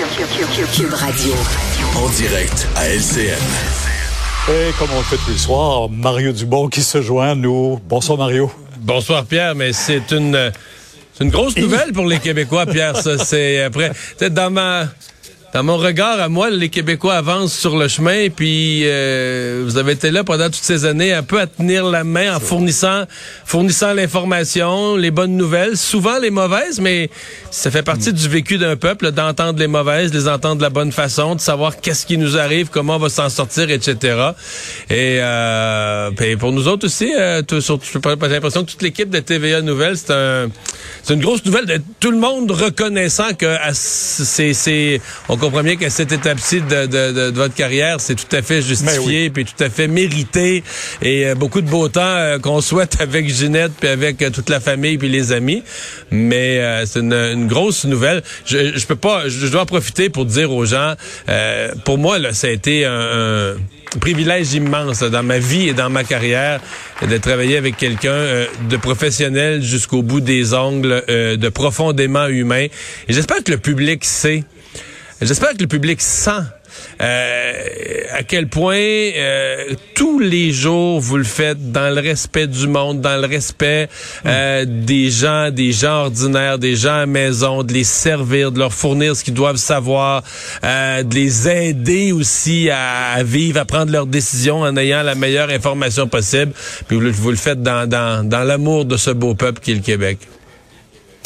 Cube Radio. En direct à LCN. Et comme on le fait tous les soirs, Mario Dubon qui se joint à nous. Bonsoir Mario. Bonsoir Pierre, mais c'est une, c'est une grosse nouvelle pour les Québécois, Pierre. Ça, c'est après, peut-être dans ma dans mon regard à moi, les Québécois avancent sur le chemin, puis euh, vous avez été là pendant toutes ces années un peu à tenir la main en fournissant fournissant l'information, les bonnes nouvelles, souvent les mauvaises, mais ça fait partie du vécu d'un peuple d'entendre les mauvaises, les entendre de la bonne façon, de savoir qu'est-ce qui nous arrive, comment on va s'en sortir, etc. Et euh, ben, pour nous autres aussi, euh, j'ai l'impression que toute l'équipe de TVA Nouvelles, c'est un, c'est une grosse nouvelle de tout le monde reconnaissant que c'est, c'est, comprend bien qu'à cette étape-ci de, de, de, votre carrière, c'est tout à fait justifié, et puis tout à fait mérité, et euh, beaucoup de beau temps euh, qu'on souhaite avec Ginette, puis avec euh, toute la famille, puis les amis. Mais c'est une, grosse nouvelle. Je, je peux pas, je dois en profiter pour dire aux gens, pour moi, là, ça a été un privilège immense dans ma vie et dans ma carrière de travailler avec quelqu'un de professionnel jusqu'au bout des ongles, de profondément humain. Et j'espère que le public sait J'espère que le public sent euh, à quel point euh, tous les jours vous le faites dans le respect du monde, dans le respect euh, des gens, des gens ordinaires, des gens à maison, de les servir, de leur fournir ce qu'ils doivent savoir, de les aider aussi à, vivre, à prendre leurs décisions en ayant la meilleure information possible. Puis vous, vous le faites dans, dans, dans l'amour de ce beau peuple qui est le Québec.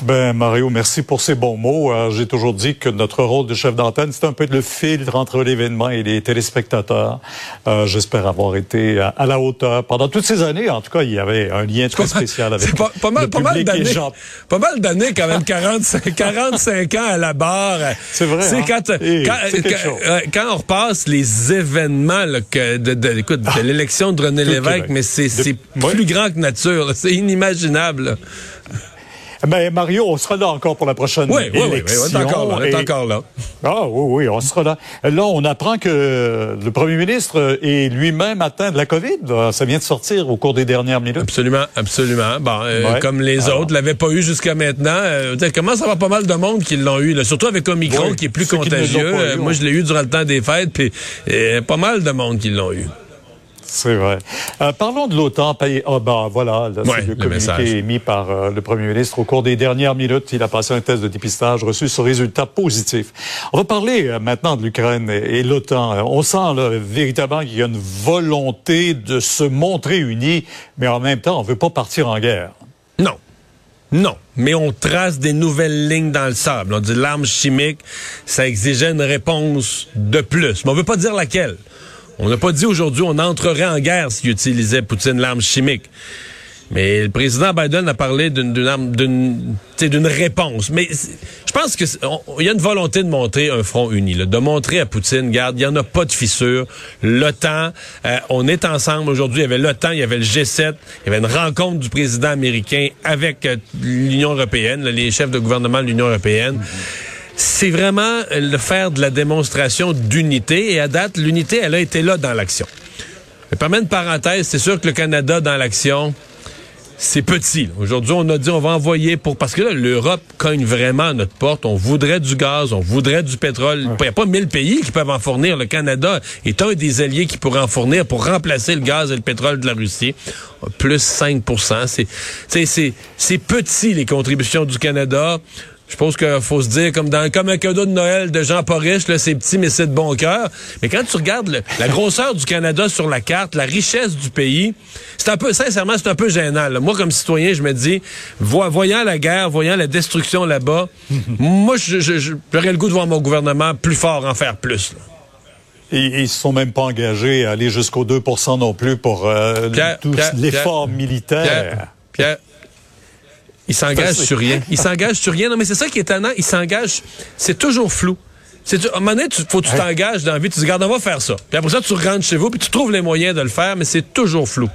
Ben Mario, merci pour ces bons mots. Euh, j'ai toujours dit que notre rôle de chef d'antenne, c'est un peu le filtre entre l'événement et les téléspectateurs. Euh, J'espère avoir été à, la hauteur pendant toutes ces années. En tout cas, il y avait un lien très spécial avec pas, pas mal, pas mal d'années. Pas mal d'années quand même, 45, 45 ans à la barre. C'est vrai. C'est hein? quand, quand, quand, on repasse les événements là, que de, de, écoute, de ah, l'élection de René Lévesque, mais c'est plus grand que nature. C'est inimaginable. Ben, Mario, on sera là encore pour la prochaine oui, élection. Oui, oui, on est encore là. On est encore là. Ah oui, oui, on sera là. Là, on apprend que le premier ministre est lui-même atteint de la COVID. Ça vient de sortir au cours des dernières minutes. Absolument, absolument. Bon, euh, comme les autres l'avaient pas eu jusqu'à maintenant. Euh, comment ça va pas mal de monde qui l'ont eu, là, surtout avec Omicron qui est plus contagieux. Euh, moi, je l'ai eu durant le temps des fêtes, puis pas mal de monde qui l'ont eu. C'est vrai. Euh, parlons de l'OTAN. Ah ben voilà, c'est le, communiqué émis par euh, le premier ministre au cours des dernières minutes. Il a passé un test de dépistage, reçu ce résultat positif. On va parler euh, maintenant de l'Ukraine et, l'OTAN. On sent là, véritablement qu'il y a une volonté de se montrer unis, mais en même temps, on veut pas partir en guerre. Non. Non, mais on trace des nouvelles lignes dans le sable. On dit l'arme chimique, ça exigeait une réponse de plus. Mais on veut pas dire laquelle. On n'a pas dit aujourd'hui on entrerait en guerre s'il utilisait Poutine l'arme chimique. Mais le président Biden a parlé d'une d'une, réponse. Mais je pense que il y a une volonté de montrer un front uni, de montrer à Poutine, garde, il y en a pas de fissure. L'OTAN, euh, on est ensemble aujourd'hui. Il y avait l'OTAN, il y avait le G7, il y avait une rencontre du président américain avec euh, l'Union européenne, les chefs de gouvernement de l'Union européenne c'est vraiment le faire de la démonstration d'unité. Et à date, l'unité, elle a été là dans l'action. Je permets une parenthèse. C'est sûr que le Canada dans l'action, c'est petit. Aujourd'hui, on a dit on va envoyer pour parce que là l'Europe cogne vraiment à notre porte. On voudrait du gaz, on voudrait du pétrole. Il n'y a pas mille pays qui peuvent en fournir. Le Canada est un des alliés qui pourrait en fournir pour remplacer le gaz et le pétrole de la Russie. Plus 5 C'est c'est petit les contributions du Canada. Je pense qu'il faut se dire, comme dans comme un cadeau de Noël de gens pas riches, c'est petit, mais c'est de bon cœur. Mais quand tu regardes la grosseur du Canada sur la carte, la richesse du pays, c'est un peu, sincèrement, c'est un peu gênant. Moi, comme citoyen, je me dis, voyant la guerre, voyant la destruction là-bas, moi, j'aurais le goût de voir mon gouvernement plus fort, en faire plus. Et, ils ne se sont même pas engagés à aller jusqu'au 2% non plus pour euh, tout l'effort militaire. Pierre, il s'engage sur rien. Il s'engage sur rien. Non, mais c'est ça qui est étonnant. Il s'engage. C'est toujours flou. C'est, à un moment donné, il faut que tu t'engages dans la vie. Tu te dis, on va faire ça. Puis après ça, tu rentres chez vous, puis tu trouves les moyens de le faire, mais c'est toujours flou.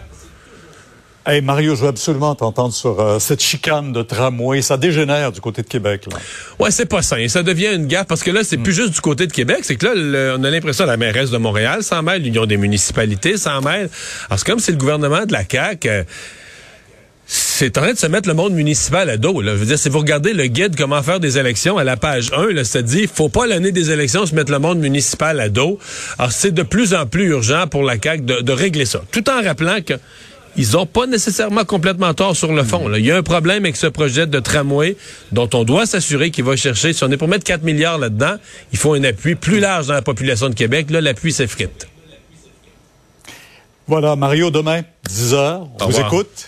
Hey Mario, je veux absolument t'entendre sur euh, cette chicane de tramway. Ça dégénère du côté de Québec. Là. Ouais, c'est pas sain. Ça devient une gaffe parce que là, c'est plus juste du côté de Québec. C'est que là, on a l'impression que la mairesse de Montréal s'en mêle, l'Union des municipalités s'en mêle. Parce que comme c'est le gouvernement de la CAQ, c'est en train de se mettre le monde municipal à dos. Là. Je veux dire, si vous regardez le guide comment faire des élections à la page 1, là, ça dit faut pas l'année des élections se mettre le monde municipal à dos. Alors c'est de plus en plus urgent pour la CAQ de, de régler ça. Tout en rappelant que ils n'ont pas nécessairement complètement tort sur le fond. Il y a un problème avec ce projet de tramway dont on doit s'assurer qu'il va chercher. Si on est pour mettre 4 milliards là-dedans, il faut un appui plus large dans la population de Québec. Là, l'appui s'effrite. Voilà, Mario, demain, 10 heures. On vous écoute.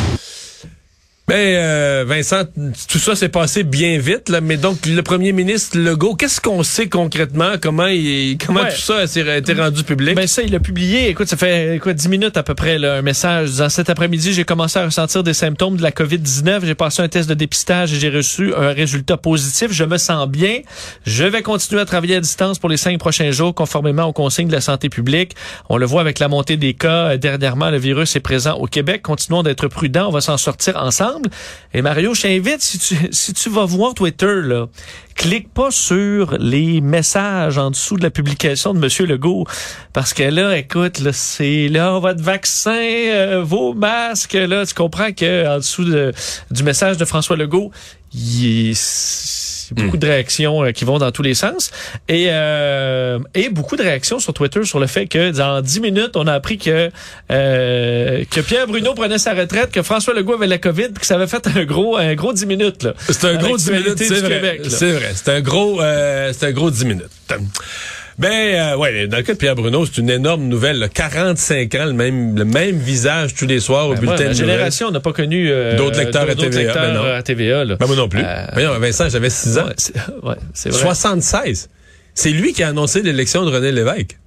Ben, euh, Vincent, tout ça s'est passé bien vite, là, mais donc le premier ministre Legault, qu'est-ce qu'on sait concrètement? Comment il, comment tout ça a été rendu public? Ben ça, il a publié, écoute, ça fait quoi, 10 minutes à peu près, là, un message disant cet après-midi, j'ai commencé à ressentir des symptômes de la COVID-19, j'ai passé un test de dépistage et j'ai reçu un résultat positif, je me sens bien, je vais continuer à travailler à distance pour les cinq prochains jours, conformément aux consignes de la santé publique. On le voit avec la montée des cas, dernièrement, le virus est présent au Québec, continuons d'être prudents, on va s'en sortir ensemble. Et Mario, je t'invite, si tu, vas voir Twitter, là, clique pas sur les messages en dessous de la publication de Monsieur Legault. Parce que là, écoute, c'est là, votre vaccin, euh, vos masques, là, tu comprends que en dessous de, du message de François Legault, il beaucoup de réactions euh, qui vont dans tous les sens. Et, euh, et beaucoup de réactions sur Twitter sur le fait que dans dix minutes, on a appris que, euh, que Pierre Bruno prenait sa retraite, que François Legault avait la COVID, puis que ça avait fait un gros, un gros 10 minutes. C'est un gros 10 minutes, c'est vrai. C'est vrai. C'est un gros, euh, c'est un gros 10 minutes. Ben euh, ouais, dans le cas de Pierre Bruno, c'est une énorme nouvelle. 45 ans, le même le même visage tous les soirs au ben bulletin de génération n'a pas connu euh, d'autres lecteurs à TVA. Ben non. à TVA là. Ben moi non plus. Euh, ben non, Vincent, j'avais 6 ans. Ouais, c'est vrai. 76. C'est lui qui a annoncé l'élection de René Lévesque.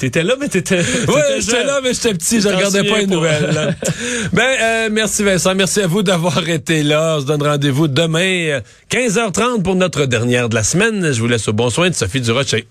T'étais là, mais t'étais. Ouais, j'étais là, mais j'étais petit, je regardais pas les nouvelles. ben, euh, merci Vincent, merci à vous d'avoir été là. On se donne rendez-vous demain, 15h30 pour notre dernière de la semaine. Je vous laisse au bon soin de Sophie Durocher.